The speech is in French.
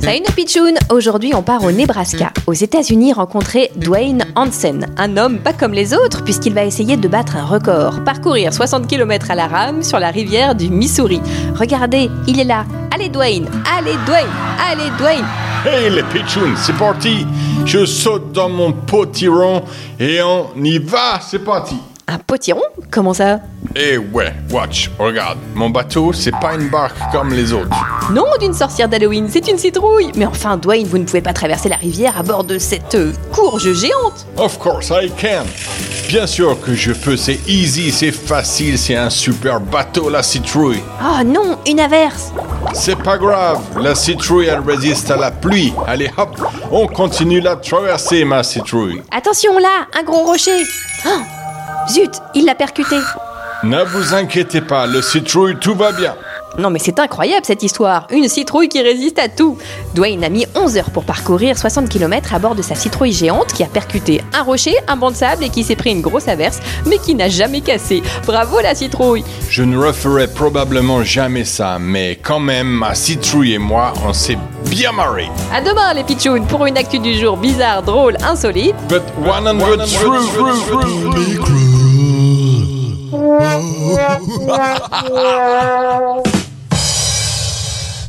Salut nos pitchouns Aujourd'hui on part au Nebraska, aux États-Unis rencontrer Dwayne Hansen, un homme pas comme les autres puisqu'il va essayer de battre un record, parcourir 60 km à la rame sur la rivière du Missouri. Regardez, il est là. Allez Dwayne. Allez Dwayne. Allez Dwayne. Hey les pitchouns, c'est parti. Je saute dans mon potiron et on y va, c'est parti. Un potiron? Comment ça? Eh ouais, watch, regarde, mon bateau, c'est pas une barque comme les autres. Non, d'une sorcière d'Halloween, c'est une citrouille Mais enfin Dwayne, vous ne pouvez pas traverser la rivière à bord de cette euh, courge géante Of course I can Bien sûr que je peux, c'est easy, c'est facile, c'est un super bateau la citrouille. Oh non, une averse C'est pas grave, la citrouille elle résiste à la pluie. Allez hop, on continue la traversée ma citrouille. Attention là, un gros rocher Oh Zut, il l'a percuté Ne vous inquiétez pas, le citrouille tout va bien. Non mais c'est incroyable cette histoire, une citrouille qui résiste à tout. Dwayne a mis 11 heures pour parcourir 60 km à bord de sa citrouille géante qui a percuté un rocher, un banc de sable et qui s'est pris une grosse averse mais qui n'a jamais cassé. Bravo la citrouille Je ne referai probablement jamais ça, mais quand même, ma citrouille et moi, on s'est bien marrés. À demain les pitchouns pour une actu du jour bizarre, drôle, insolite. But 100 true, yeah.